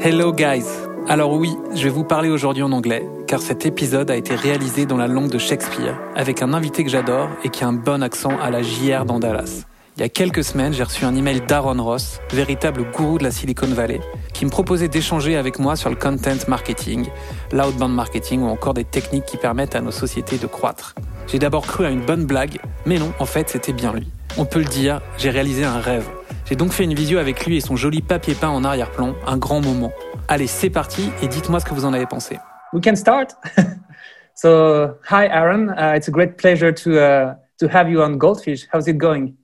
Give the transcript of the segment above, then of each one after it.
Hello guys Alors oui, je vais vous parler aujourd'hui en anglais, car cet épisode a été réalisé dans la langue de Shakespeare, avec un invité que j'adore et qui a un bon accent à la JR dans Dallas. Il y a quelques semaines, j'ai reçu un email d'Aaron Ross, véritable gourou de la Silicon Valley, qui me proposait d'échanger avec moi sur le content marketing, l'outbound marketing ou encore des techniques qui permettent à nos sociétés de croître. J'ai d'abord cru à une bonne blague, mais non, en fait, c'était bien lui. On peut le dire, j'ai réalisé un rêve. J'ai donc fait une visio avec lui et son joli papier peint en arrière-plan, un grand moment. Allez, c'est parti et dites-moi ce que vous en avez pensé. We can start. so, hi Aaron, uh, it's a great pleasure to uh, to have you on Goldfish. How's it going?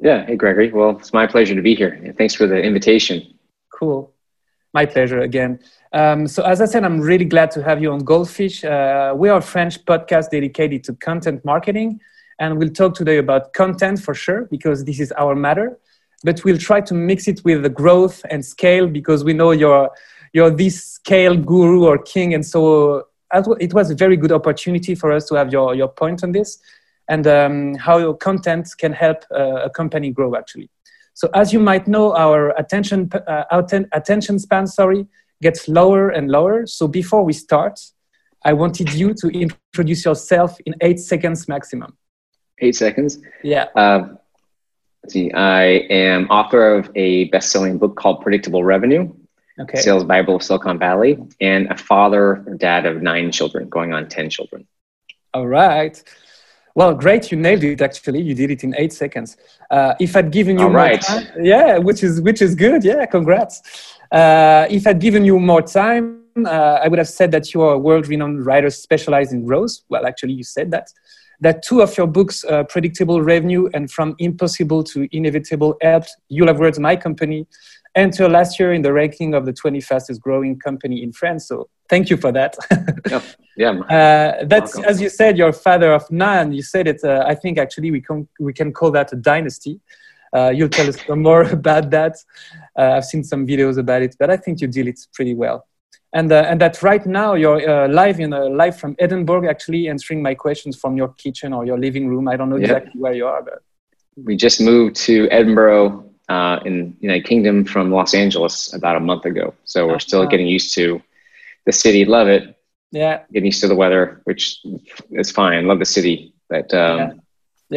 Yeah. Hey, Gregory. Well, it's my pleasure to be here. Thanks for the invitation. Cool. My pleasure again. Um, so, as I said, I'm really glad to have you on Goldfish. Uh, we are a French podcast dedicated to content marketing, and we'll talk today about content for sure because this is our matter. But we'll try to mix it with the growth and scale because we know you're you're this scale guru or king, and so it was a very good opportunity for us to have your your point on this and um, how your content can help uh, a company grow actually. So as you might know, our attention, uh, attention span, sorry, gets lower and lower. So before we start, I wanted you to introduce yourself in eight seconds maximum. Eight seconds? Yeah. Uh, see, I am author of a best-selling book called Predictable Revenue. Okay. Sales Bible of Silicon Valley, and a father, dad of nine children, going on 10 children. All right. Well, great. You nailed it. Actually, you did it in eight seconds. Uh, if I'd given you All more right. time, yeah, which is which is good. Yeah, congrats. Uh, if I'd given you more time, uh, I would have said that you are a world-renowned writer specialized in growth. Well, actually, you said that. That two of your books, uh, Predictable Revenue and From Impossible to Inevitable, helped You'll Have Words, my company, enter last year in the ranking of the 20 fastest growing company in France. So thank you for that. Yep. Yeah. Uh, that's Welcome. as you said, you're father of none. You said it. Uh, I think actually we can we can call that a dynasty. Uh, you'll tell us some more about that. Uh, I've seen some videos about it, but I think you deal it pretty well. And uh, and that right now you're uh, live in a live from Edinburgh, actually answering my questions from your kitchen or your living room. I don't know Yep. exactly where you are, but We just moved to Edinburgh uh, in United Kingdom from Los Angeles about a month ago. So we're still Ah. getting used to the city. Love it. yeah, Getting used to the weather, which is fine. Love the city, but um, Yeah.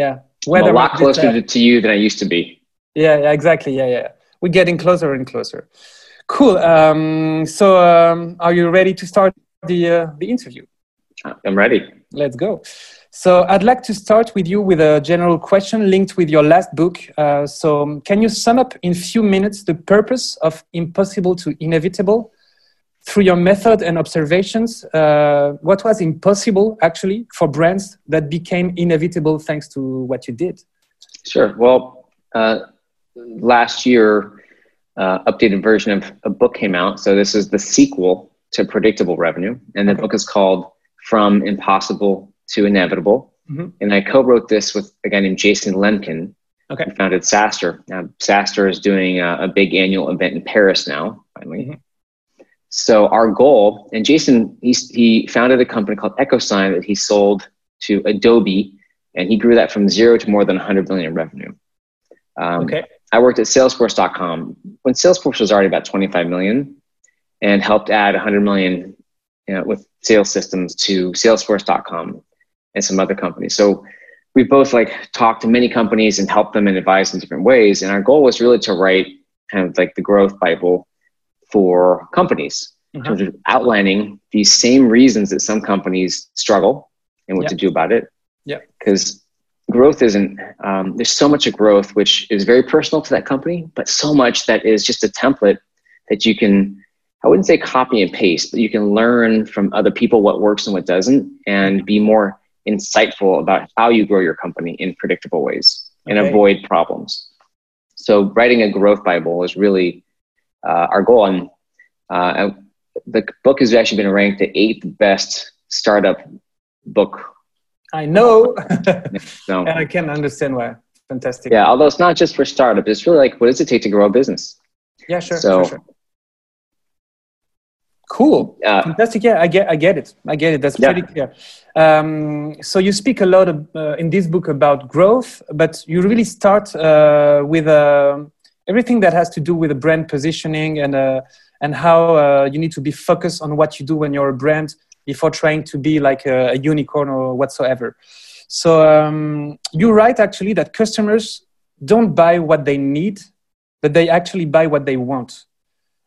yeah. I'm Weather a lot closer to, to you than I used to be. Yeah, yeah, exactly. Yeah, yeah. We're getting closer and closer. Cool. Um, so, um, are you ready to start the uh, the interview? I'm ready. Let's go. So, I'd like to start with you with a general question linked with your last book. Uh, so, can you sum up in few minutes the purpose of Impossible to Inevitable through your method and observations? Uh, what was impossible actually for brands that became inevitable thanks to what you did? Sure. Well, uh, last year, uh, updated version of a book came out. So this is the sequel to Predictable Revenue, and the Okay. book is called From Impossible to Inevitable. Mhm. And I co-wrote this with a guy named Jason Lemkin, Okay. who founded SaaStr. Now, SaaStr is doing a, a big annual event in Paris now. Finally. Mhm. So our goal, and Jason, he's, he founded a company called EchoSign that he sold to Adobe, and he grew that from zero to more than 100 million in revenue. Um, Okay. I worked at Salesforce.com when Salesforce was already about 25 million, and helped add 100 million you know, with sales systems to Salesforce.com and some other companies. So we both like talked to many companies and helped them and advised in different ways. And our goal was really to write kind of like the growth bible for companies in Uh-huh. terms of outlining these same reasons that some companies struggle and what Yeah. to do about it. Yeah. Because growth isn't, um, there's so much of growth which is very personal to that company, but so much that is just a template that you can, I wouldn't say copy and paste, but you can learn from other people what works and what doesn't and be more insightful about how you grow your company in predictable ways and avoid problems. So writing a growth Bible is really uh, our goal. And uh, and the book has actually been ranked the eighth best startup book. I know. So and I can understand why. Fantastic. yeah, although it's not just for startups, it's really like what does it take to grow a business? Yeah, sure. So- sure, sure. Cool. Uh, Fantastic. Yeah, I get, I get it. I get it. That's Yeah. pretty clear. Um, so you speak a lot of, uh, in this book about growth, but you really start uh, with uh, everything that has to do with the brand positioning and uh, and how uh, you need to be focused on what you do when you're a brand before trying to be like a, a unicorn or whatsoever. So um, you're right, actually, that customers don't buy what they need, but they actually buy what they want.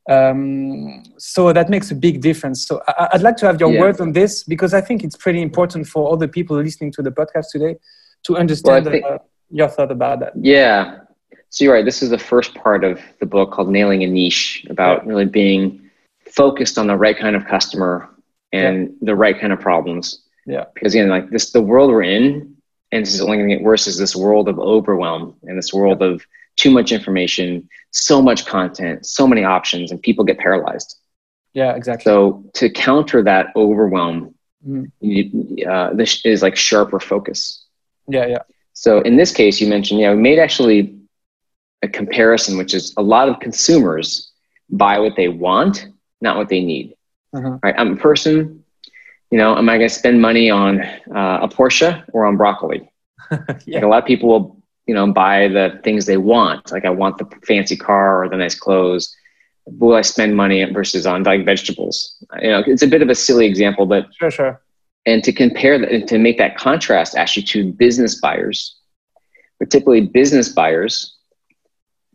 Um, so that makes a big difference. So I, would like to have your yeah. word on this because I think it's pretty important for all the people listening to the podcast today to understand well, think, uh, your thought about that. Yeah. So you're right. This is the first part of the book called Nailing a Niche about yeah. really being focused on the right kind of customer and yeah. the right kind of problems. Yeah. Because again, like this, the world we're in, and this is only going to get worse, is this world of overwhelm and this world yeah. of too much information, so much content, so many options, and people get paralyzed. Yeah, exactly. So to counter that overwhelm, mm. you, uh, this is like sharper focus. Yeah, yeah. So in this case, you mentioned, yeah, we made actually a comparison, which is a lot of consumers buy what they want, not what they need. Uh-huh. Right? I'm a person, you know, am I going to spend money on uh, a Porsche or on broccoli? yeah. Like a lot of people will, you know, buy the things they want. Like I want the fancy car or the nice clothes. Will I spend money versus on like vegetables? You know, it's a bit of a silly example, but sure, sure. And to compare that and to make that contrast actually to business buyers, particularly business buyers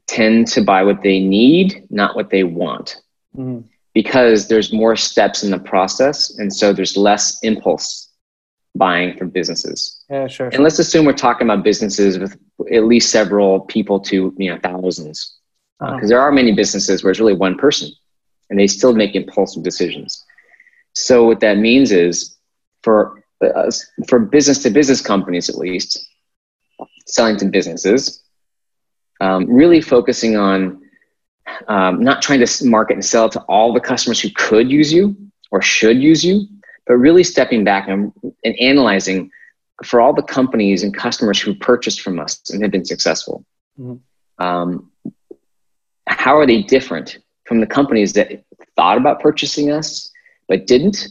tend to buy what they need, not what they want. Mm because there's more steps in the process and so there's less impulse buying from businesses. Yeah sure, and let's assume we're talking about businesses with at least several people to you know thousands because uh-huh. uh, there are many businesses where it's really one person and they still make impulsive decisions. So what that means is for uh, for business to business companies at least selling to businesses um, really focusing on um, not trying to market and sell to all the customers who could use you or should use you, but really stepping back and, and analyzing for all the companies and customers who purchased from us and have been successful. Mm-hmm. Um, how are they different from the companies that thought about purchasing us but didn't?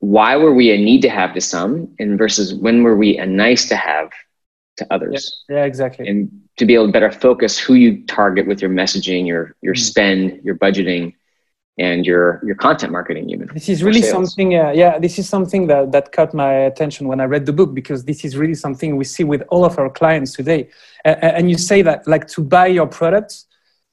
Why were we a need to have to some, and versus when were we a nice to have to others? Yeah, yeah exactly. And to be able to better focus who you target with your messaging, your your mm-hmm. spend, your budgeting, and your your content marketing even this is really something uh, yeah this is something that that caught my attention when i read the book because this is really something we see with all of our clients today uh, and you say that like to buy your products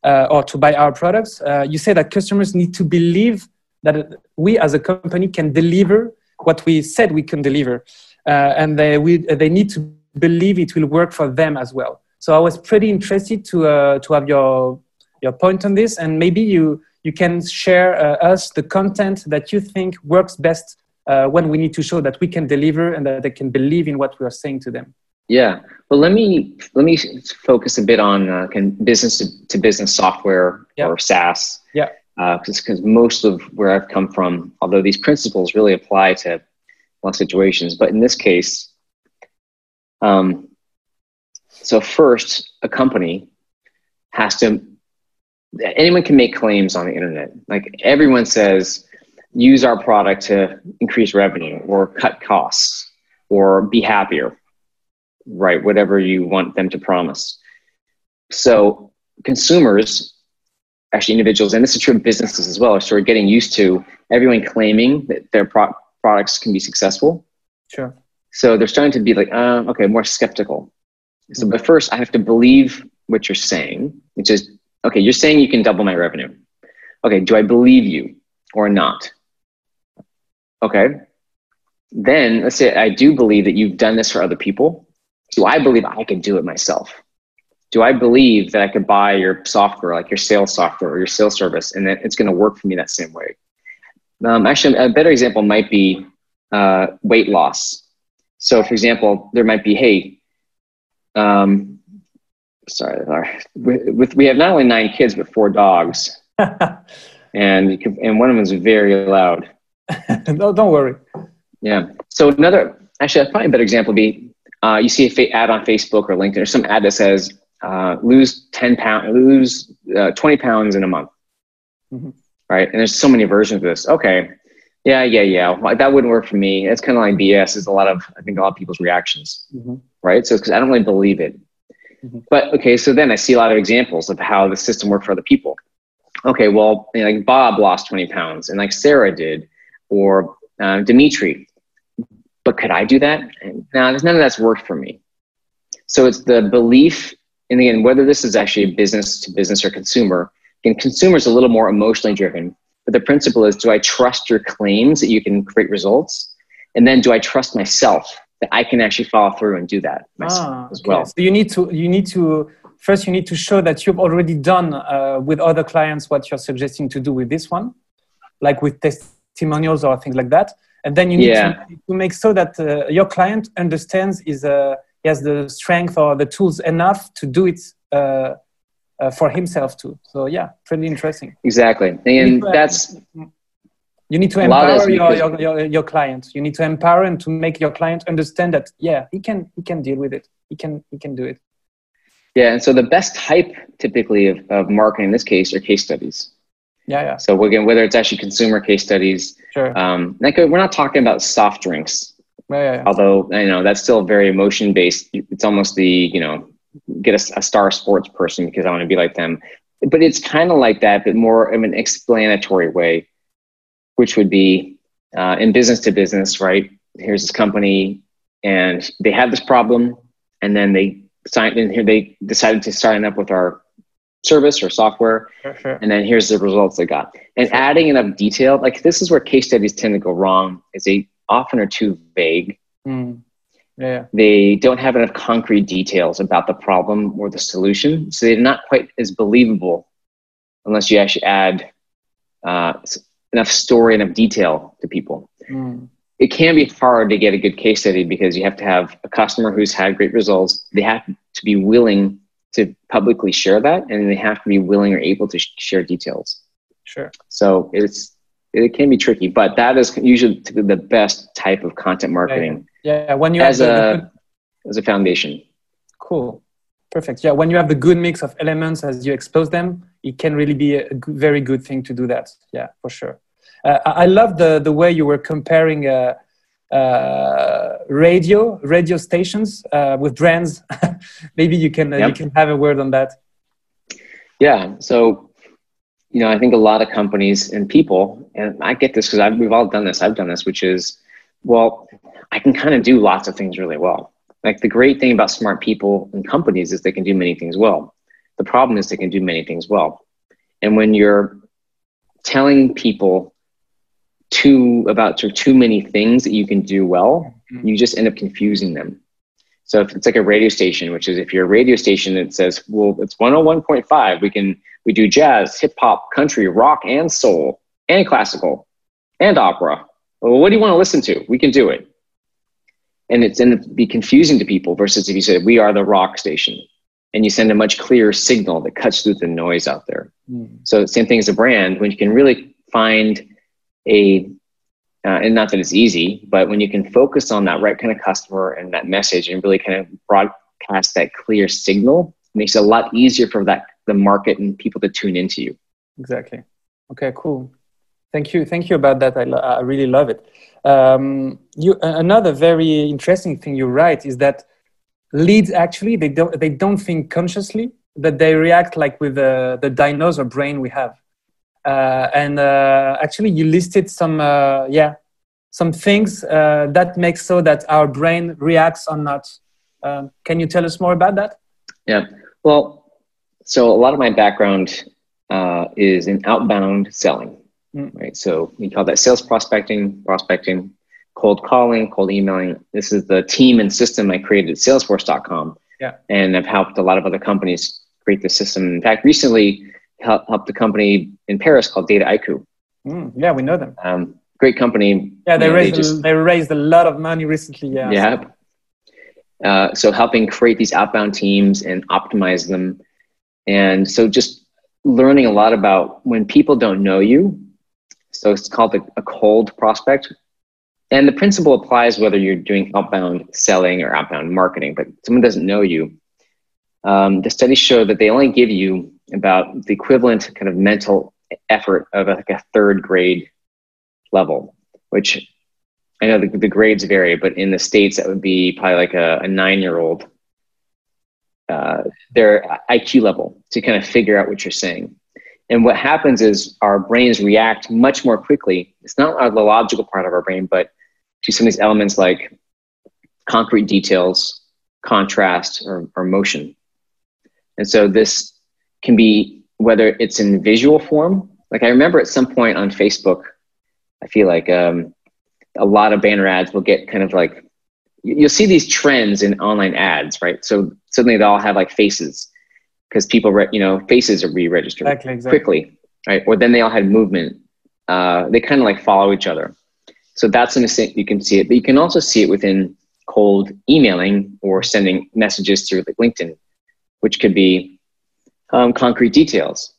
uh, or to buy our products uh, you say that customers need to believe that we as a company can deliver what we said we can deliver uh, and they we, they need to believe it will work for them as well so I was pretty interested to uh, to have your your point on this, and maybe you you can share uh, us the content that you think works best uh, when we need to show that we can deliver and that they can believe in what we are saying to them. Yeah. Well, let me let me focus a bit on uh, can business to, to, business software yeah. or SaaS. Yeah. Because uh, most of where I've come from, although these principles really apply to a lot of situations, but in this case, um, so first, a company has to. Anyone can make claims on the internet. Like everyone says, use our product to increase revenue or cut costs or be happier, right? Whatever you want them to promise. So consumers, actually individuals, and this is true of businesses as well, are sort of getting used to everyone claiming that their pro- products can be successful. Sure. So they're starting to be like, uh, okay, more skeptical. So, but first, I have to believe what you're saying, which is okay, you're saying you can double my revenue. Okay, do I believe you or not? Okay. Then let's say I do believe that you've done this for other people. Do I believe I can do it myself? Do I believe that I could buy your software, like your sales software or your sales service, and that it's going to work for me that same way? Um, actually, a better example might be uh, weight loss. So, for example, there might be, hey, um, sorry, with, with, we have not only nine kids but four dogs, and and one of them is very loud. no, don't worry. Yeah. So another, actually, probably a better example would be uh, you see a fa- ad on Facebook or LinkedIn or some ad that says uh, lose ten pounds, lose uh, twenty pounds in a month. Mm-hmm. Right, and there's so many versions of this. Okay, yeah, yeah, yeah. That wouldn't work for me. It's kind of like BS. Is a lot of I think a lot of people's reactions, mm-hmm. right? So because I don't really believe it. Mm-hmm. But okay, so then I see a lot of examples of how the system worked for other people. okay, well, you know, like Bob lost 20 pounds and like Sarah did, or uh, Dimitri, but could I do that? And now, none of that's worked for me. So it's the belief, and again, whether this is actually a business to business or consumer, and consumers a little more emotionally driven. But the principle is, do I trust your claims that you can create results? And then do I trust myself that I can actually follow through and do that ah, as well? So you need to, you need to, first you need to show that you've already done uh, with other clients what you're suggesting to do with this one, like with testimonials or things like that. And then you need yeah. to, to, make so that uh, your client understands is uh, he has the strength or the tools enough to do it uh, uh, for himself too. So yeah, pretty interesting. Exactly, and that's you need to empower your, your, your, your client. You need to empower and to make your client understand that yeah, he can he can deal with it. He can he can do it. Yeah, and so the best type typically of, of marketing in this case are case studies. Yeah, yeah. So again, whether it's actually consumer case studies, sure. Um, like we're not talking about soft drinks. Yeah, yeah, yeah. Although you know that's still very emotion based. It's almost the you know get a, a star sports person because I want to be like them. But it's kind of like that, but more of an explanatory way, which would be uh, in business to business, right? Here's this company, and they have this problem, and then they signed in here. They decided to sign up with our service or software, sure, sure. and then here's the results they got. And sure. adding enough detail, like this is where case studies tend to go wrong, is they often are too vague. Mm yeah. They don't have enough concrete details about the problem or the solution. So they're not quite as believable unless you actually add uh, enough story, and enough detail to people. Mm. It can be hard to get a good case study because you have to have a customer who's had great results. They have to be willing to publicly share that, and they have to be willing or able to sh- share details. Sure. So it's it can be tricky, but that is usually the best type of content marketing. Yeah, yeah. when you as a as a foundation. Cool, perfect. Yeah, when you have the good mix of elements as you expose them, it can really be a very good thing to do that. Yeah, for sure. Uh, I love the the way you were comparing. Uh, uh, radio radio stations uh, with brands. Maybe you can uh, yep. you can have a word on that. Yeah. So you know, I think a lot of companies and people, and I get this because we've all done this. I've done this, which is, well, I can kind of do lots of things really well. Like the great thing about smart people and companies is they can do many things well. The problem is they can do many things well. And when you're telling people too about too many things that you can do well, mm-hmm. you just end up confusing them. So if it's like a radio station, which is if you're a radio station that says, well, it's 101.5, we can we do jazz, hip hop, country, rock, and soul, and classical, and opera. Well, what do you want to listen to? We can do it. And it's going to be confusing to people versus if you say we are the rock station and you send a much clearer signal that cuts through the noise out there. Mm. So same thing as a brand, when you can really find a uh, and not that it's easy, but when you can focus on that right kind of customer and that message and really kind of broadcast that clear signal, makes it a lot easier for that the market and people to tune into you. Exactly. Okay, cool. Thank you. Thank you about that. I, lo- I really love it. Um, you, another very interesting thing you write is that leads actually they don't they don't think consciously, but they react like with the, the dinosaur brain we have. Uh, and uh, actually you listed some uh, yeah some things that make so that our brain reacts or not. Um, can you tell us more about that? Yeah. Well so a lot of my background uh, is in outbound selling mm. right? So we call that sales prospecting prospecting cold calling cold emailing. This is the team and system i created at salesforce.com yeah. and i've helped a lot of other companies create the system. In fact recently help, helped a company in Paris called Dataiku. Mm, yeah, we know them. Um, great company. Yeah, they you know, raised they, just, they, raised a lot of money recently. Yeah. Yeah. Uh, so helping create these outbound teams and optimize them, and so just learning a lot about when people don't know you. So it's called a, a cold prospect, and the principle applies whether you're doing outbound selling or outbound marketing. But someone doesn't know you. Um, the studies show that they only give you about the equivalent kind of mental effort of a, like a third grade level, which I know the, the grades vary, but in the States, that would be probably like a, a nine year old, uh, their IQ level to kind of figure out what you're saying. And what happens is our brains react much more quickly. It's not the logical part of our brain, but to some of these elements like concrete details, contrast, or, or motion. And so this can be whether it's in visual form. Like I remember at some point on Facebook, I feel like um, a lot of banner ads will get kind of like you'll see these trends in online ads, right? So suddenly they all have like faces because people, re- you know, faces are re-registered exactly, exactly. quickly, right? Or then they all had movement. Uh, they kind of like follow each other. So that's an sense you can see it, but you can also see it within cold emailing or sending messages through like LinkedIn, which could be um, concrete details,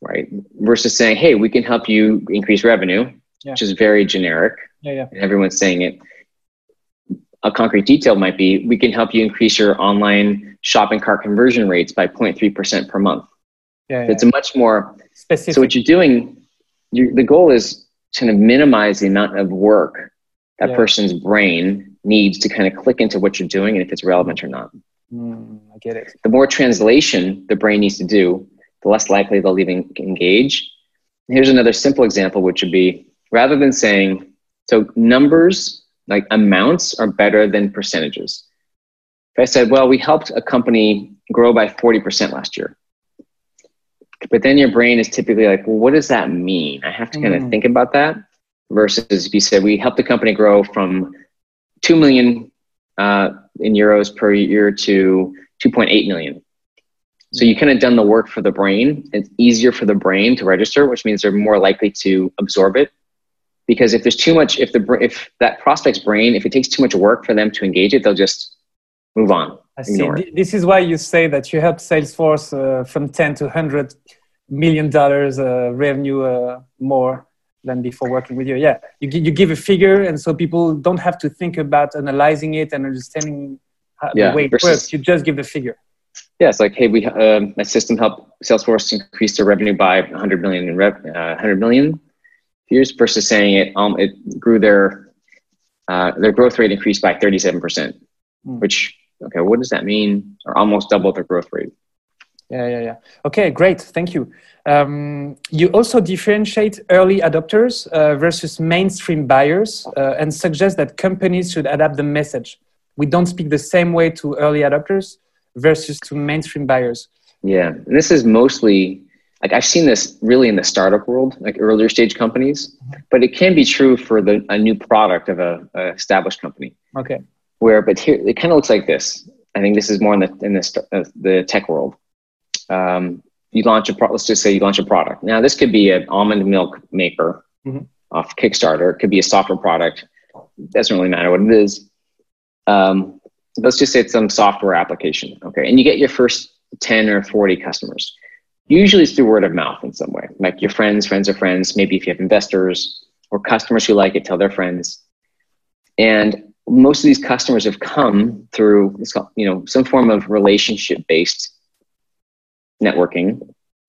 right? Versus saying, "Hey, we can help you increase revenue," yeah. which is very generic. Yeah, yeah. And everyone's saying it a concrete detail might be we can help you increase your online shopping cart conversion rates by 0.3% per month. Yeah, yeah. It's a much more specific. So what you're doing, you, the goal is to kind of minimize the amount of work that person's brain needs to kind of click into what you're doing and if it's relevant or not. Mm, I get it. The more translation the brain needs to do, the less likely they'll even engage. Here's another simple example, which would be rather than saying, so numbers like amounts are better than percentages. If I said, well, we helped a company grow by 40% last year. But then your brain is typically like, well, what does that mean? I have to kind of mm. think about that. Versus if you said, we helped the company grow from 2 million uh, in euros per year to 2.8 million. So you kind of done the work for the brain. It's easier for the brain to register, which means they're more likely to absorb it because if there's too much if the if that prospect's brain if it takes too much work for them to engage it they'll just move on I see. It. this is why you say that you help salesforce uh, from 10 to 100 million dollars uh, revenue uh, more than before working with you yeah you, you give a figure and so people don't have to think about analyzing it and understanding how, yeah, the way it versus, works you just give the figure yeah it's like hey we um, my system helped salesforce increase their revenue by 100 million in rev, 100 uh, million years versus saying it um, it grew their uh, their growth rate increased by 37%, mm. which okay, what does that mean? Or almost double their growth rate. Yeah, yeah, yeah. Okay, great. Thank you. Um, you also differentiate early adopters uh, versus mainstream buyers uh, and suggest that companies should adapt the message. We don't speak the same way to early adopters versus to mainstream buyers. Yeah, and this is mostly like I've seen this really in the startup world, like earlier stage companies, but it can be true for the a new product of a, a established company. Okay. Where, but here it kind of looks like this. I think this is more in the in the uh, the tech world. Um, you launch a pro- let's just say you launch a product. Now this could be an almond milk maker mm-hmm. off Kickstarter. It could be a software product. Doesn't really matter what it is. Um, let's just say it's some software application. Okay, and you get your first ten or forty customers Usually it's through word of mouth in some way, like your friends, friends of friends, maybe if you have investors or customers who like it, tell their friends. And most of these customers have come through you know some form of relationship based networking,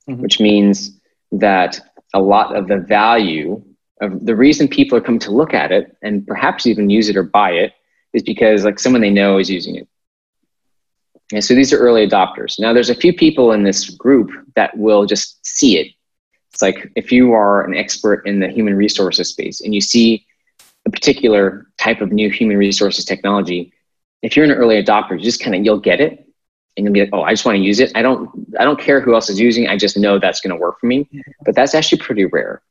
mm-hmm. which means that a lot of the value of the reason people are coming to look at it and perhaps even use it or buy it is because like someone they know is using it and so these are early adopters. Now, there's a few people in this group that will just see it. It's like if you are an expert in the human resources space and you see a particular type of new human resources technology, if you're an early adopter, you just kind of you'll get it and you'll be like, oh, I just want to use it. I don't I don't care who else is using it. I just know that's going to work for me. But that's actually pretty rare.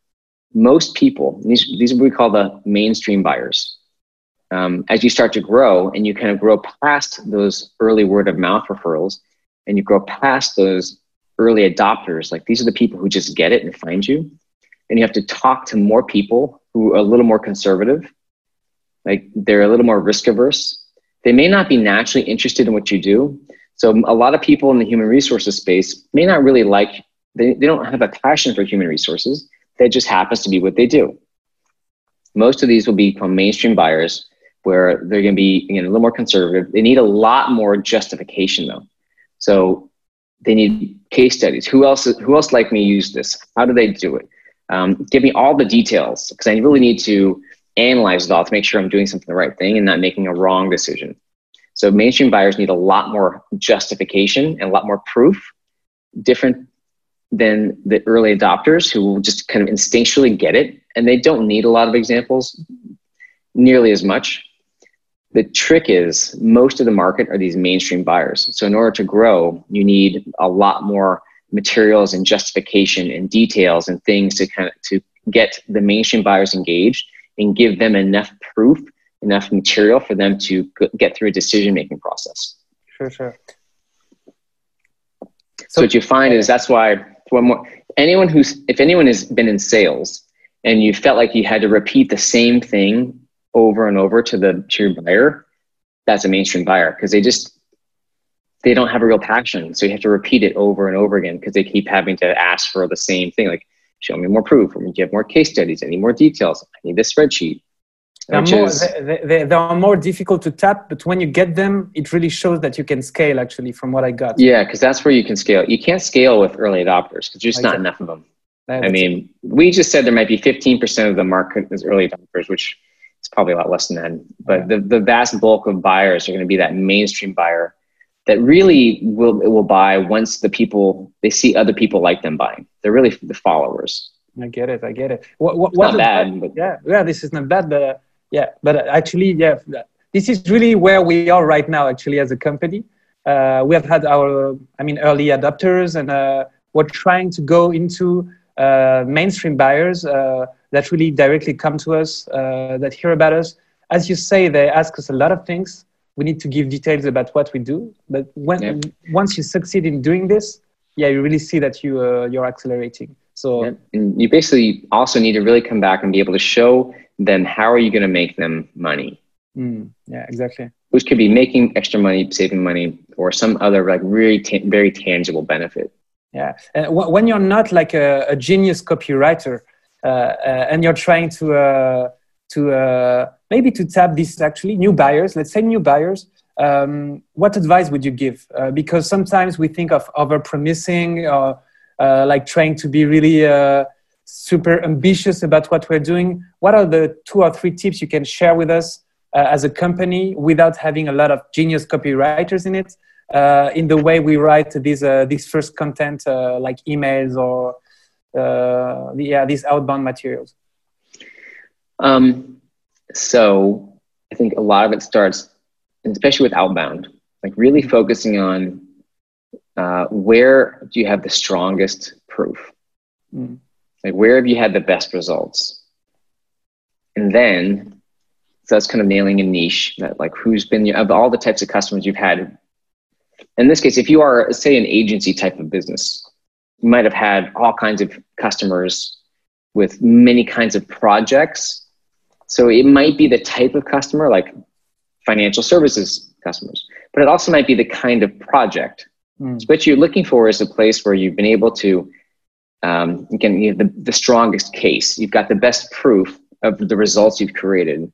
Most people, these these are what we call the mainstream buyers um, as you start to grow and you kind of grow past those early word of mouth referrals and you grow past those early adopters, like these are the people who just get it and find you. And you have to talk to more people who are a little more conservative, like they're a little more risk averse. They may not be naturally interested in what you do. So a lot of people in the human resources space may not really like, they, they don't have a passion for human resources. That just happens to be what they do. Most of these will become mainstream buyers where they're going to be again, a little more conservative. They need a lot more justification though. So they need case studies. Who else? Who else like me use this? How do they do it? Um, give me all the details because I really need to analyze it all to make sure I'm doing something the right thing and not making a wrong decision. So mainstream buyers need a lot more justification and a lot more proof. Different than the early adopters who will just kind of instinctually get it and they don't need a lot of examples nearly as much. The trick is most of the market are these mainstream buyers. So in order to grow, you need a lot more materials and justification and details and things to kind of to get the mainstream buyers engaged and give them enough proof, enough material for them to get through a decision making process. Sure, sure. So, so what you find is that's why one more anyone who's if anyone has been in sales and you felt like you had to repeat the same thing over and over to the to your buyer, that's a mainstream buyer because they just they don't have a real passion. So you have to repeat it over and over again because they keep having to ask for the same thing. Like, show me more proof. Do you have more case studies? I need more details. I need this spreadsheet. They're more, is, they, they, they, are more difficult to tap, but when you get them, it really shows that you can scale. Actually, from what I got. Yeah, because that's where you can scale. You can't scale with early adopters because there's just exactly. not enough of them. I mean, it. we just said there might be 15% of the market is early adopters, which is probably a lot less than that. But yeah. the, the vast bulk of buyers are going to be that mainstream buyer that really will will buy once the people they see other people like them buying. They're really the followers. I get it. I get it. What, what, not bad, but yeah, yeah. This is not bad, but uh, yeah, but actually, yeah, this is really where we are right now. Actually, as a company, uh, we have had our, I mean, early adopters, and uh, we're trying to go into uh, mainstream buyers uh, that really directly come to us, uh, that hear about us. As you say, they ask us a lot of things. We need to give details about what we do. But when yeah. once you succeed in doing this, yeah, you really see that you you're accelerating. So and you basically also need to really come back and be able to show them how are you going to make them money. Mm, yeah, exactly. Which could be making extra money, saving money, or some other like really ta- very tangible benefit. Yeah, and w- when you're not like a, a genius copywriter uh, uh, and you're trying to uh, to uh, maybe to tap these actually new buyers, let's say new buyers. Um, what advice would you give? Uh, because sometimes we think of over promising or uh, like trying to be really uh, super ambitious about what we're doing. What are the two or three tips you can share with us uh, as a company without having a lot of genius copywriters in it? Uh, in the way we write these uh, these first content uh, like emails or yeah these outbound materials um, so i think a lot of it starts especially with outbound like really focusing on uh, where do you have the strongest proof? Mm. Like where have you had the best results? And then, so that's kind of nailing a niche that like who's been of all the types of customers you've had. In this case, if you are say an agency type of business, you might have had all kinds of customers with many kinds of projects. So it might be the type of customer like financial services customers, but it also might be the kind of project Mm. What you're looking for is a place where you've been able to, um, again, you have the, the strongest case. You've got the best proof of the results you've created.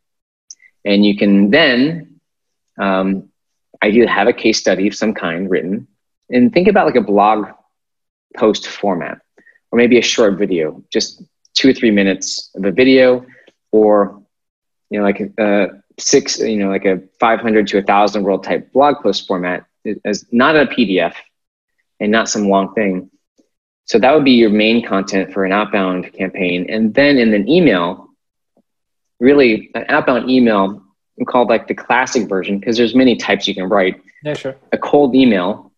And you can then um, ideally have a case study of some kind written and think about like a blog post format or maybe a short video, just two or three minutes of a video or, you know, like a, a six, you know, like a 500 to a thousand word type blog post format as not a PDF and not some long thing. So that would be your main content for an outbound campaign. And then in an email, really an outbound email called like the classic version because there's many types you can write. Yeah, sure. A cold email.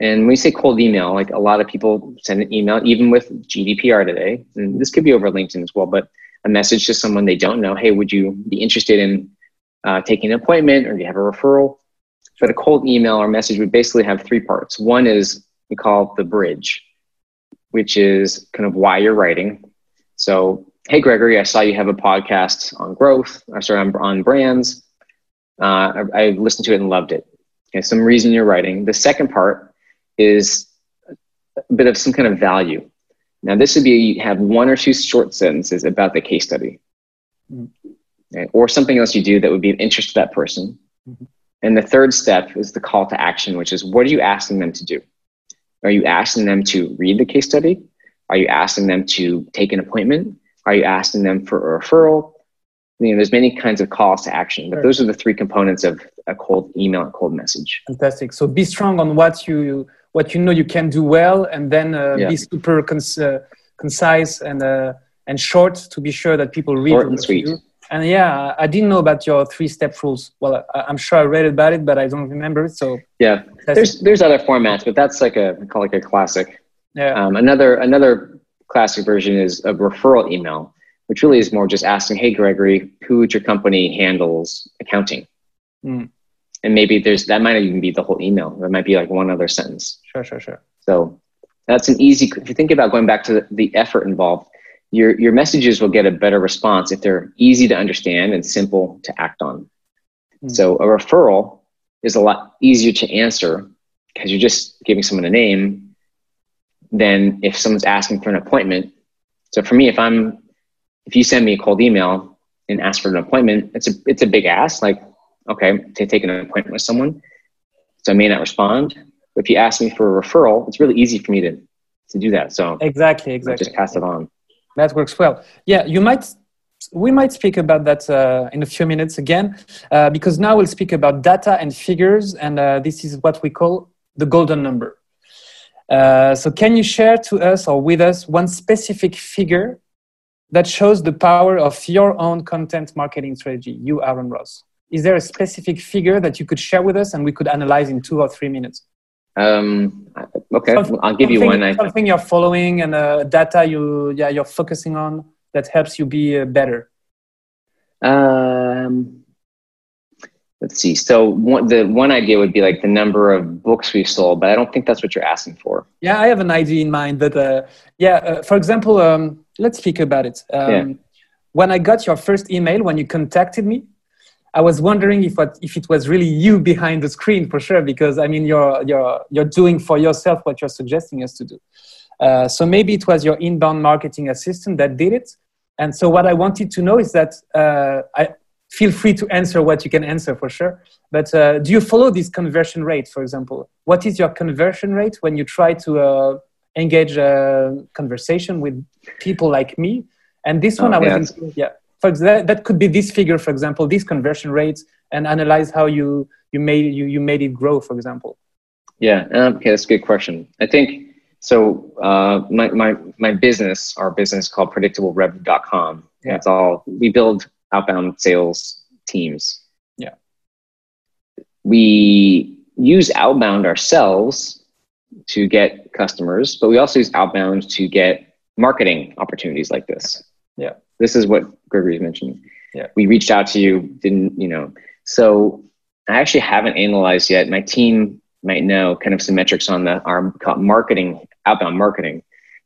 And when we say cold email, like a lot of people send an email, even with GDPR today, and this could be over LinkedIn as well, but a message to someone they don't know, hey, would you be interested in uh, taking an appointment or do you have a referral? But a cold email or message we basically have three parts. One is we call the bridge, which is kind of why you're writing. So, hey, Gregory, I saw you have a podcast on growth. I sorry, on, on brands. Uh, I, I listened to it and loved it. Okay, some reason you're writing. The second part is a bit of some kind of value. Now, this would be you have one or two short sentences about the case study, mm-hmm. okay, or something else you do that would be of interest to that person. Mm-hmm. And the third step is the call to action, which is what are you asking them to do? Are you asking them to read the case study? Are you asking them to take an appointment? Are you asking them for a referral? You know, there's many kinds of calls to action, but those are the three components of a cold email and cold message. Fantastic. So be strong on what you what you know you can do well, and then uh, Yeah. be super cons- uh, concise and uh, and short to be sure that people read. Short and you sweet. do. And yeah, I didn't know about your three-step rules. Well, I, I'm sure I read about it, but I don't remember it. So Yeah, there's there's other formats, but that's like a call it like a classic. yeah, Um, another another classic version is a referral email, which really is more just asking, "Hey, Gregory, who at your company handles accounting?" Mm. And maybe there's that might even be the whole email. That might be like one other sentence. sure, sure, sure. So that's an easy. If you think about going back to the, the effort involved, your your messages will get a better response if they're easy to understand and simple to act on. Mm. So a referral is a lot easier to answer because you're just giving someone a name than if someone's asking for an appointment. So for me, if I'm if you send me a cold email and ask for an appointment, it's a it's a big ask. Like, okay, to take an appointment with someone, so I may not respond. But if you ask me for a referral, it's really easy for me to to do that. So Exactly, I exactly. just pass it on. That works well. Yeah, you might. We might speak about that uh, in a few minutes again, uh, because now we'll speak about data and figures, and uh, this is what we call the golden number. Uh, so, can you share to us or with us one specific figure that shows the power of your own content marketing strategy, you, Aaron Ross? Is there a specific figure that you could share with us and we could analyze in two or three minutes? Um, okay, Something- I'll give you one. I, something you're following and uh, data you yeah you're focusing on that helps you be uh, better. Um, let's see. So one, the one idea would be like the number of books we've sold, but I don't think that's what you're asking for. Yeah, I have an idea in mind, but uh, yeah, uh, for example, um, let's speak about it. Um, Yeah. When I got your first email, when you contacted me, I was wondering if what, if it was really you behind the screen for sure, because I mean you're you're you're doing for yourself what you're suggesting us to do. Uh, so maybe it was your inbound marketing assistant that did it. And so what I wanted to know is that uh, I feel free to answer what you can answer for sure. But uh, do you follow this conversion rate, for example? What is your conversion rate when you try to uh, engage a conversation with people like me? And this one, Oh, I was thinking, yeah. For that, that could be this figure, for example, these conversion rates, and analyze how you you made you, you made it grow, for example. Yeah. Um, okay, that's a good question. I think so. Uh, my my my business, our business called PredictableRevenue.com. Yeah. It's all we build outbound sales teams. Yeah. We use outbound ourselves to get customers, but we also use outbound to get marketing opportunities like this. Yeah. This is what Gregory's mentioned. Yeah. We reached out to you, didn't, you know. So I actually haven't analyzed yet. My team might know kind of some metrics on the our marketing, outbound marketing.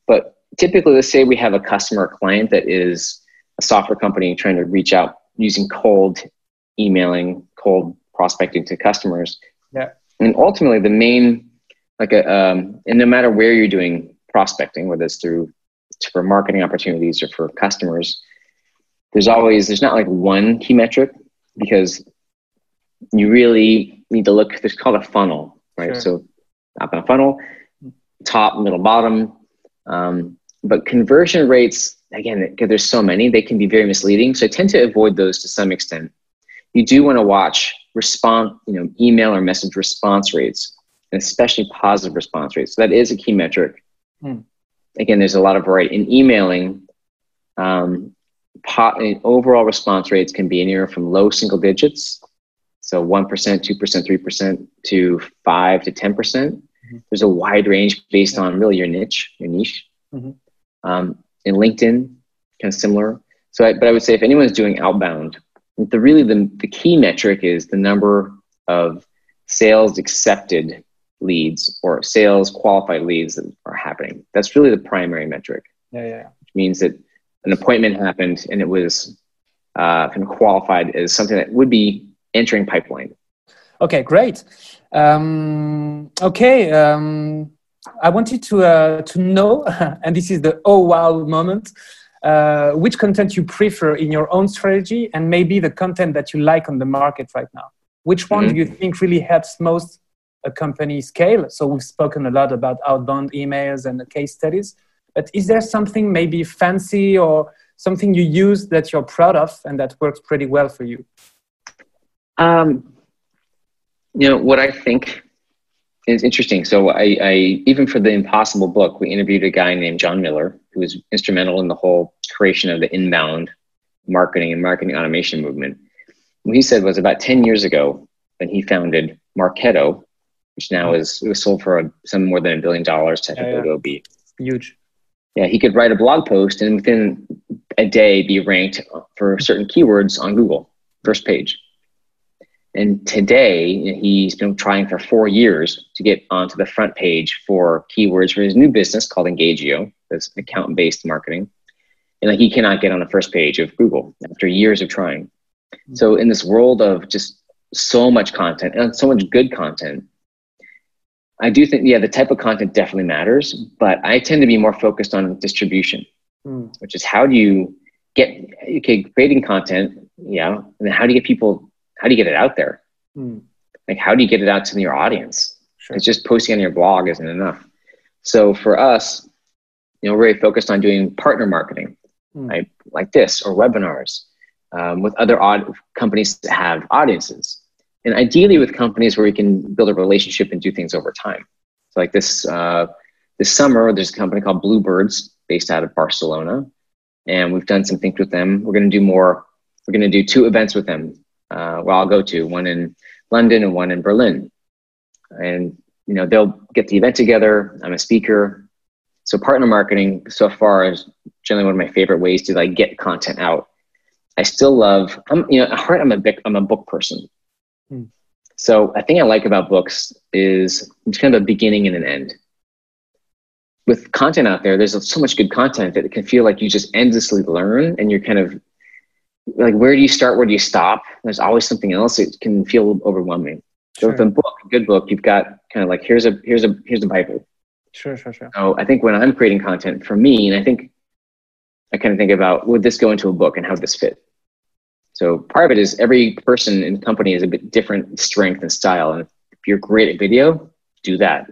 But typically, let's say we have a customer or client that is a software company trying to reach out using cold emailing, cold prospecting to customers. Yeah. And ultimately, the main, like a, um, and no matter where you're doing prospecting, whether it's through for marketing opportunities or for customers, there's always there's not like one key metric because you really need to look. It's called a funnel, right? Sure. So a funnel, top, middle, bottom. Um, but conversion rates, again, because there's so many, they can be very misleading. So I tend to avoid those to some extent. You do want to watch response, you know, email or message response rates, and especially positive response rates. So that is a key metric. Hmm. Again, there's a lot of variety in emailing. Um, po- overall response rates can be anywhere from low single digits, so one percent, two percent, three percent, to five to ten percent. Mhm. There's a wide range based on really your niche, your niche. Mhm. Um, in LinkedIn, kind of similar. So, I, but I would say if anyone's doing outbound, the really the, the key metric is the number of sales accepted leads or sales qualified leads that are happening. That's really the primary metric, Yeah, yeah. which means that an appointment happened and it was uh, kind of qualified as something that would be entering pipeline. Okay, great. Um, okay, um, I wanted to uh, to know, and this is the oh wow moment. Uh, which content you prefer in your own strategy, and maybe the content that you like on the market right now? Which one Mhm. do you think really helps most a company scale? So we've spoken a lot about outbound emails and the case studies, but is there something maybe fancy or something you use that you're proud of and that works pretty well for you? Um, you know what I think is interesting. So I, I, even for the Impossible book, we interviewed a guy named Jon Miller, who was instrumental in the whole creation of the inbound marketing and marketing automation movement. What he said was about 10 years ago when he founded Marketo, which now is it was sold for a, some more than a billion dollars to yeah, yeah. be huge. Yeah, he could write a blog post and within a day be ranked for certain keywords on Google, first page. And today, he's been trying for four years to get onto the front page for keywords for his new business called Engagio. that's account based marketing. And like he cannot get on the first page of Google after years of trying. Mm-hmm. So, in this world of just so much content and so much good content, I do think, yeah, the type of content definitely matters, but I tend to be more focused on distribution, mm. which is how do you get, okay, creating content, yeah, and then how do you get people how do you get it out there? Hmm. Like, how do you get it out to your audience? Sure. It's just posting on your blog isn't enough. So for us, you know, we're very focused on doing partner marketing, hmm. right? Like this or webinars um, with other odd companies that have audiences. And ideally with companies where we can build a relationship and do things over time. So like this, uh, this summer, there's a company called Bluebirds based out of Barcelona. And we've done some things with them. We're going to do more. We're going to do two events with them uh, where I'll go to, one in London and one in Berlin. And you know they'll get the event together. I'm a speaker, so partner marketing so far is generally one of my favorite ways to like get content out. I still love. I'm you know at heart I'm a big, I'm a book person. Hmm. So a thing I like about books is it's kind of a beginning and an end. With content out there, there's so much good content that it can feel like you just endlessly learn and you're kind of like where do you start where do you stop there's always something else it can feel overwhelming so sure. with a book a good book you've got kind of like here's a here's a here's a bible sure sure sure so i think when i'm creating content for me and i think i kind of think about would this go into a book and how would this fit so part of it is every person in the company is a bit different strength and style. And if you're great at video do that.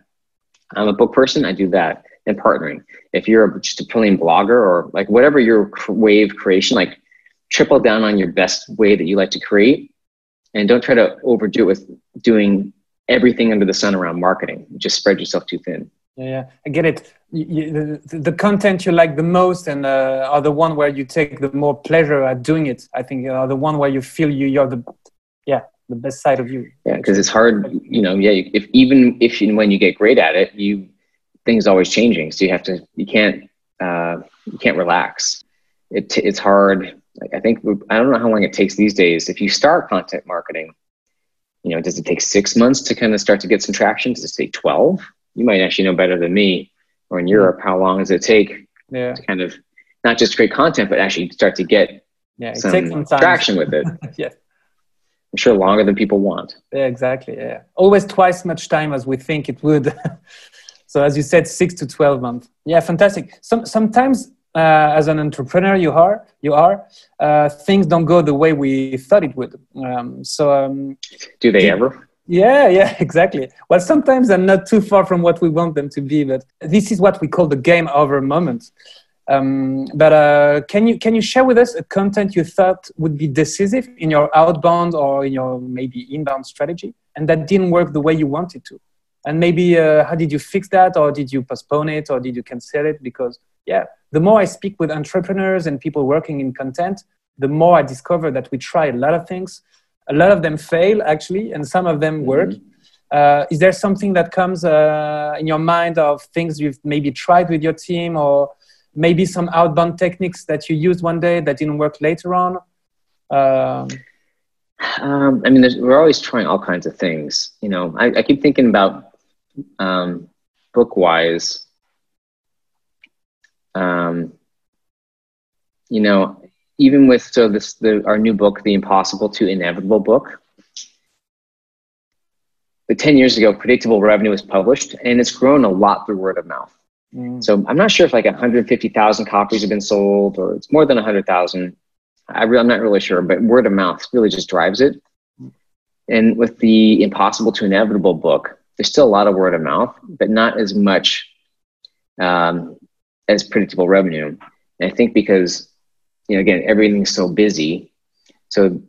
I'm a book person i do that. And partnering. If you're just a plain blogger or like whatever your wave creation like triple down on your best way that you like to create and don't try to overdo it with doing everything under the sun around marketing. Just spread yourself too thin yeah, i get it you, the, the, content you like the most and uh, are the one where you take the more pleasure at doing it i think are the one where you feel you you're the yeah the best side of you yeah because it's hard you know yeah if even if and when you get great at it you things always changing so you have to you can't uh, you can't relax it, it's hard I think I don't know how long it takes these days. If you start content marketing, you know, does it take six months to kind of start to get some traction? Does it take twelve? You might actually know better than me. Or in Europe, how long does it take yeah. to kind of not just create content, but actually start to get yeah, some, some traction with it? yeah. I'm sure longer than people want. Yeah, exactly. Yeah. Always twice much time as we think it would. so as you said, six to 12 months. Yeah, fantastic. Some, sometimes uh, as an entrepreneur you are you are uh, things don't go the way we thought it would um, so um, do they ever yeah yeah exactly. Well sometimes they're not too far from what we want them to be but this is what we call the game over moment. Um, but uh, can you can you share with us a content you thought would be decisive in your outbound or in your maybe inbound strategy and that didn't work the way you wanted to? And maybe uh, how did you fix that or did you postpone it or did you cancel it? Because yeah the more I speak with entrepreneurs and people working in content, the more I discover that we try a lot of things. A lot of them fail actually, and some of them mm-hmm. work. Mm-hmm. Uh, is there something that comes uh, in your mind of things you've maybe tried with your team, or maybe some outbound techniques that you used one day that didn't work later on? Um, um, I mean, we're always trying all kinds of things. You know, I, I keep thinking about um, Bookwise um, you know, even with so this the our new book, The Impossible to Inevitable book. But 10 years ago, Predictable Revenue was published, and it's grown a lot through word of mouth. Mm. So I'm not sure if like 150,000 copies have been sold, or it's more than 100,000. I am not really sure, but word of mouth really just drives it. And with the Impossible to Inevitable book, there's still a lot of word of mouth, but not as much um, as predictable revenue. And I think because, you know, again, everything's so busy. So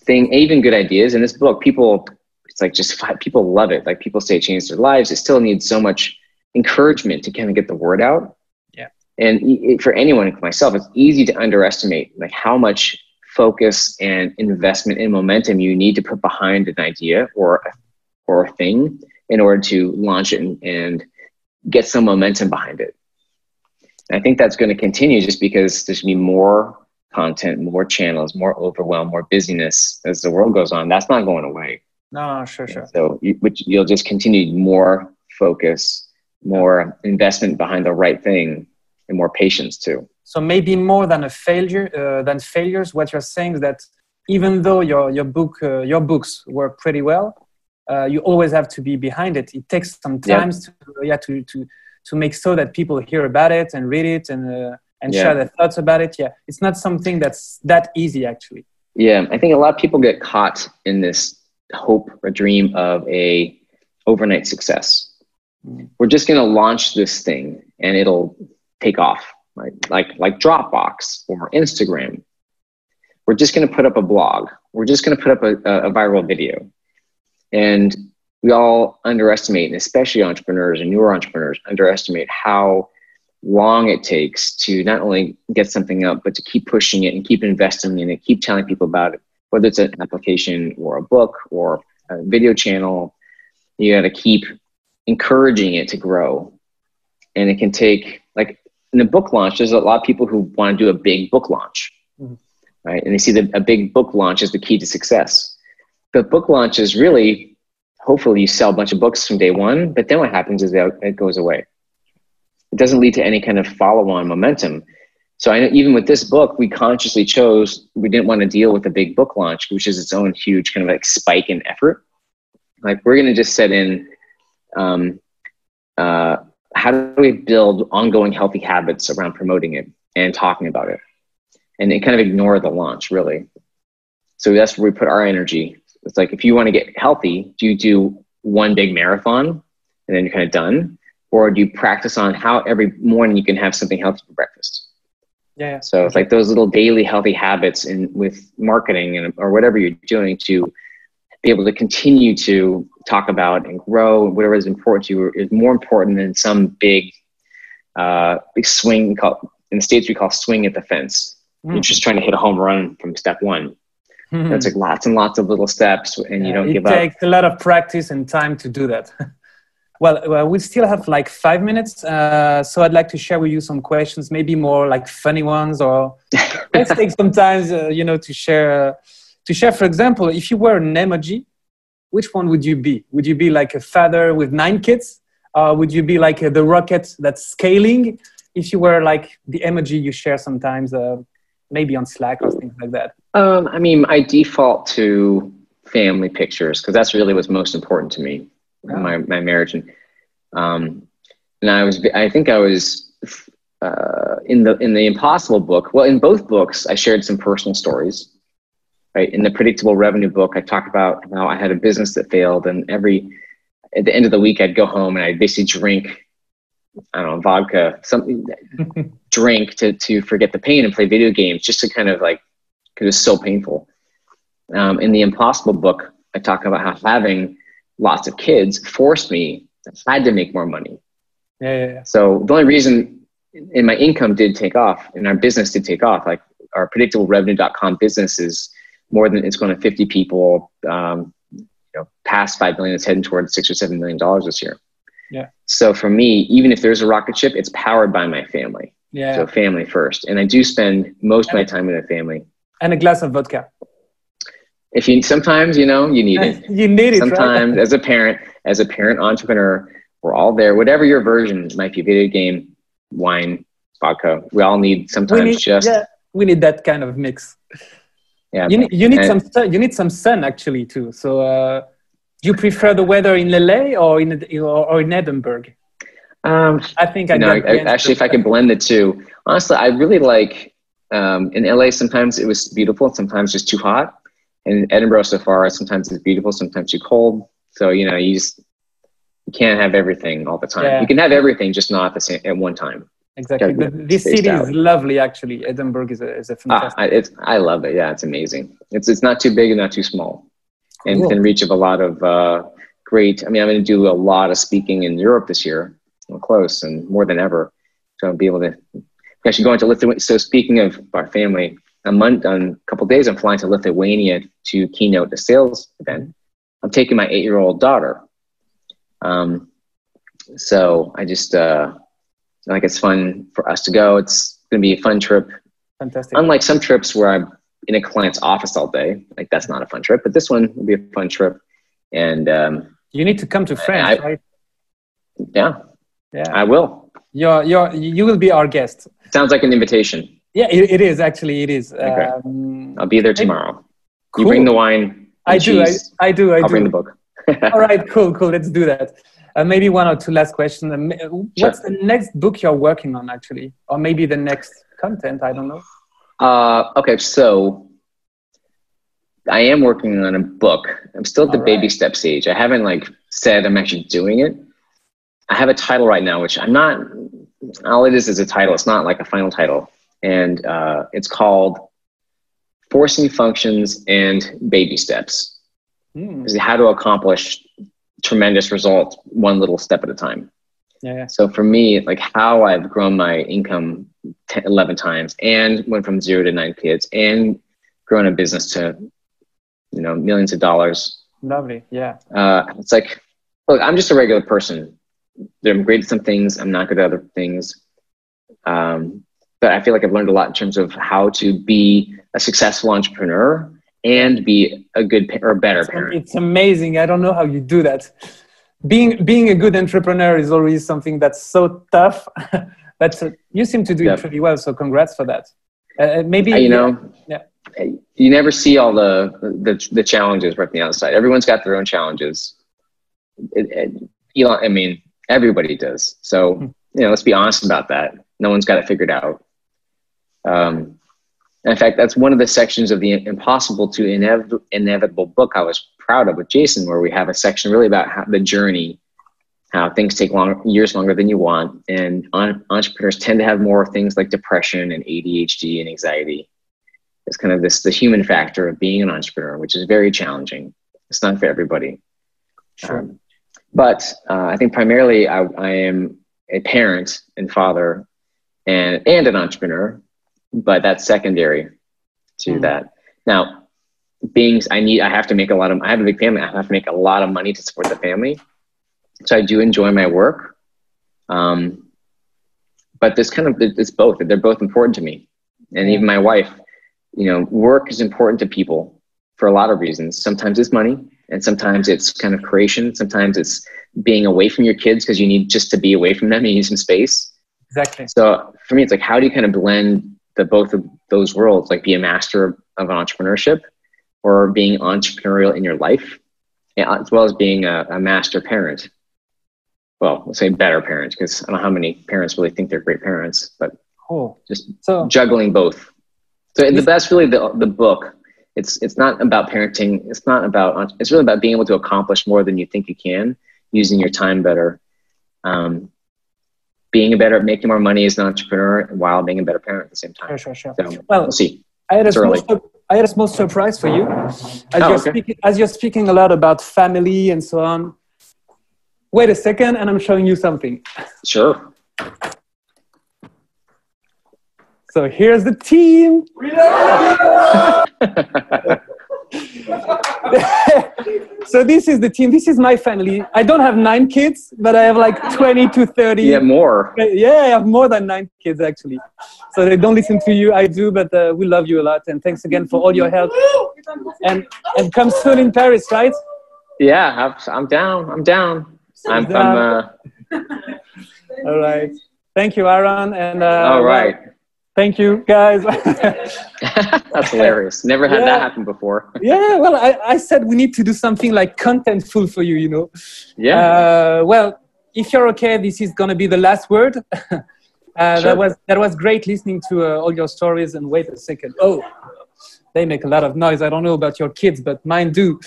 thing, even good ideas in this book, people It's like just people love it. Like people say it changed their lives. It still needs so much encouragement to kind of get the word out. Yeah. And it, for anyone, like myself, it's easy to underestimate like how much focus and investment and momentum you need to put behind an idea or or a thing in order to launch it and, and get some momentum behind it. And I think that's going to continue just because there's going to be more content, more channels, more overwhelm, more busyness as the world goes on. That's not going away. No, sure, sure. So you, which you'll just continue more focus, more investment behind the right thing, and more patience too. So maybe more than a failure uh, than failures. What you're saying is that even though your your book uh, your books work pretty well, uh, you always have to be behind it. It takes some time yeah. to yeah to to to make so that people hear about it and read it and uh, and yeah. share their thoughts about it. Yeah, it's not something that's that easy actually. Yeah, I think a lot of people get caught in this hope or dream of a overnight success. Mm. We're just going to launch this thing and it'll take off, right? Like like Dropbox or Instagram. We're just going to put up a blog. We're just going to put up a, a viral video. And we all underestimate, and especially entrepreneurs and newer entrepreneurs, underestimate how long it takes to not only get something up, but to keep pushing it and keep investing in it, keep telling people about it, whether it's an application or a book or a video channel. You got to keep encouraging it to grow. And it can take, like in a book launch, there's a lot of people who want to do a big book launch, mm-hmm. right? And they see that a big book launch is the key to success. But book launch is really, hopefully, you sell a bunch of books from day one, but then what happens is that it goes away it doesn't lead to any kind of follow-on momentum. So I know even with this book, we consciously chose we didn't want to deal with a big book launch, which is its own huge kind of like spike in effort. Like we're going to just set in um, uh, how do we build ongoing healthy habits around promoting it and talking about it, and then kind of ignore the launch really. So that's where we put our energy. It's like if you want to get healthy, do you do one big marathon and then you're kind of done? Or do you practice on how every morning you can have something healthy for breakfast? Yeah. So it's like those little daily healthy habits in with marketing and or whatever you're doing to be able to continue to talk about and grow whatever is important to you is more important than some big uh, big swing in the states we call swing at the fence. Mm. You're just trying to hit a home run from step one. Mm-hmm. It's like lots and lots of little steps, and yeah, you don't give up. It takes a lot of practice and time to do that. Well, well, we still have like five minutes, uh, so I'd like to share with you some questions, maybe more like funny ones, or let's take some time, uh, you know, to share. Uh, to share, for example, if you were an emoji, which one would you be? Would you be like a father with nine kids? Uh, would you be like the rocket that's scaling? If you were like the emoji you share sometimes, uh, maybe on Slack or things like that. Um, I mean, I default to family pictures because that's really what's most important to me oh. my my marriage, and um, and I was I think I was uh, in the in the Impossible book. Well, in both books, I shared some personal stories. Right in the Predictable Revenue book, I talked about how I had a business that failed, and every at the end of the week, I'd go home and I'd basically drink I don't know, vodka, something, drink to, to forget the pain and play video games just to kind of like, because it was so painful. Um, in the Impossible book, I talk about how having lots of kids forced me I had to make more money. Yeah, yeah, yeah. So the only reason and my income did take off and our business did take off, like our predictable predictablerevenue.com business is more than it's going to 50 people, um, you know, past 5 million, it's heading towards six or $7 million this year. Yeah. So for me, even if there's a rocket ship, it's powered by my family. Yeah. So family first. And I do spend most of my time with my family. And a glass of vodka if you sometimes you know you need it. You need it sometimes right? as a parent as a parent entrepreneur we're all there. Whatever your version might be video game wine vodka. We all need sometimes need, just yeah, we need that kind of mix. Yeah you need, you need some sun you need some sun actually too. So uh, do you prefer the weather in LA or in or in Edinburgh? Um, I think I know actually if I could blend the two honestly I really like um, in LA sometimes it was beautiful sometimes just too hot in Edinburgh so far, sometimes it's beautiful, sometimes too cold. So you know, you just you can't have everything all the time. Yeah. You can have everything, just not at the same at one time. Exactly. this city out. is lovely, actually. Edinburgh is a, is a fantastic. Ah, I, it's, I love it. Yeah, it's amazing. It's it's not too big and not too small. and Cool. within reach of a lot of uh, great. I mean, I'm going to do a lot of speaking in Europe this year. I'm close and more than ever. So I'll be able to actually go into Lithuania. So speaking of our family, a month, on a couple days, I'm flying to Lithuania to keynote a sales event. I'm taking my eight-year-old daughter. Um, so I just uh, like it's fun for us to go. It's going to be a fun trip. Fantastic. Unlike some trips where I'm in a client's office all day, like that's not a fun trip. But this one will be a fun trip. And um, you need to come to France, I- right? yeah, Yeah. I will. You're, you're, you will be our guest. Sounds like an invitation. Yeah, it, it is actually. It is. Okay. Um, I'll be there tomorrow. cool. You bring the wine. I do. I. I do. I I'll do. bring the book. All right, cool, cool. Let's do that. Uh, maybe one or two last questions. Um, what's the next book you're working on, actually, or maybe the next content? I don't know. Uh, okay, so I am working on a book. I'm still at the baby step stage. I haven't like said I'm actually doing it. I have a title right now, which I'm not. All it is is a title. It's not like a final title, and uh, it's called "Forcing Functions and Baby Steps." Hmm, Is how to accomplish tremendous results one little step at a time. yeah. So for me, like how I've grown my income 10, 11 times and went from zero to nine kids and grown a business to, you know, millions of dollars. Lovely. Yeah. Uh, it's like, look, I'm just a regular person. I'm great at some things. I'm not good at other things. Um, but I feel like I've learned a lot in terms of how to be a successful entrepreneur and be a good or a better parent. It's amazing. I don't know how you do that. Being being a good entrepreneur is always something that's so tough. but uh, you seem to do Yep. it pretty well. So congrats for that. Uh, maybe Uh, you know, Yeah. you never see all the, the the challenges right from the outside. Everyone's got their own challenges. It, it, Elon, I mean, everybody does. So Hmm. you know, let's be honest about that. No one's got it figured out. Um, in fact, that's one of the sections of the Impossible to Inev- Inevitable book I was proud of with Jason, where we have a section really about how, the journey, how things take long, years longer than you want, and on, entrepreneurs tend to have more things like depression and ADHD and anxiety. It's kind of this the human factor of being an entrepreneur, which is very challenging. It's not for everybody. Sure. Um, but uh, I think primarily I, I am a parent and father and, and an entrepreneur, but that's secondary to Mm. that. Now, being, I need, I have to make a lot of, I have a big family. I have to make a lot of money to support the family. So I do enjoy my work. Um, but this kind of, it's both, they're both important to me. And even my wife, you know, work is important to people for a lot of reasons. Sometimes it's money, and sometimes it's kind of creation. Sometimes it's being away from your kids because you need just to be away from them. You need some space. exactly. So for me, it's like, how do you kind of blend the both of those worlds? Like, be a master of entrepreneurship, or being entrepreneurial in your life, as well as being a, a master parent. Well, let's say better parent, because I don't know how many parents really think they're great parents, but Cool. just So juggling both. So the that's really the the book. It's it's not about parenting. It's not about. It's really about being able to accomplish more than you think you can, using your time better, um, being a better, making more money as an entrepreneur while being a better parent at the same time. sure, sure. So Well, we'll see. I had a small, sur- I had a small surprise for you. As, Oh, you're okay. speaking, as you're speaking a lot about family and so on. Wait a second, and I'm showing you something. Sure. So here's the team. so this is the team. This is my family. I don't have nine kids, but I have like 20 to 30. Yeah, more. Yeah, I have more than nine kids actually. So they don't listen to you. I do, but uh, we love you a lot. And thanks again for all your help. And and come soon in Paris, right? Yeah, I'm, I'm down. I'm down. I'm. I'm uh, All right. Thank you, Aaron. And uh, all right. Thank you, guys. That's hilarious. Never had Yeah. that happen before. yeah, well, I, I said we need to do something like contentful for you, you know. Yeah. Uh, well, if you're okay, this is going to be the last word. uh, Sure. That was that was great listening to uh, all your stories. And wait a second. Oh, they make a lot of noise. I don't know about your kids, but mine do.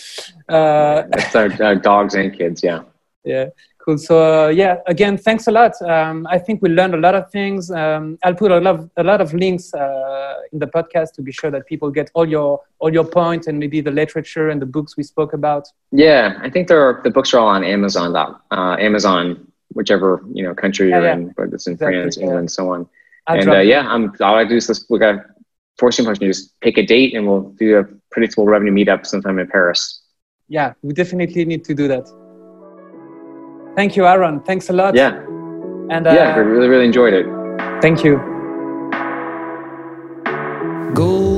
Uh, That's our, our dogs and kids. Yeah. yeah. Cool. So uh, yeah, again, thanks a lot. Um, I think we learned a lot of things. Um, I'll put a lot of, a lot of links uh, in the podcast to be sure that people get all your all your points and maybe the literature and the books we spoke about. Yeah, I think there are, the books are all on Amazon. Uh, Amazon, whichever you know country you're yeah. in, whether it's in exactly. France, England, so on. I'll and uh, yeah, I'm all I do is this, we got forcing function. Just pick a date and we'll do a predictable revenue meetup sometime in Paris. Yeah, we definitely need to do that. Thank you, Aaron. Thanks a lot. Yeah. And uh, yeah, I really, really enjoyed it. Thank you. Go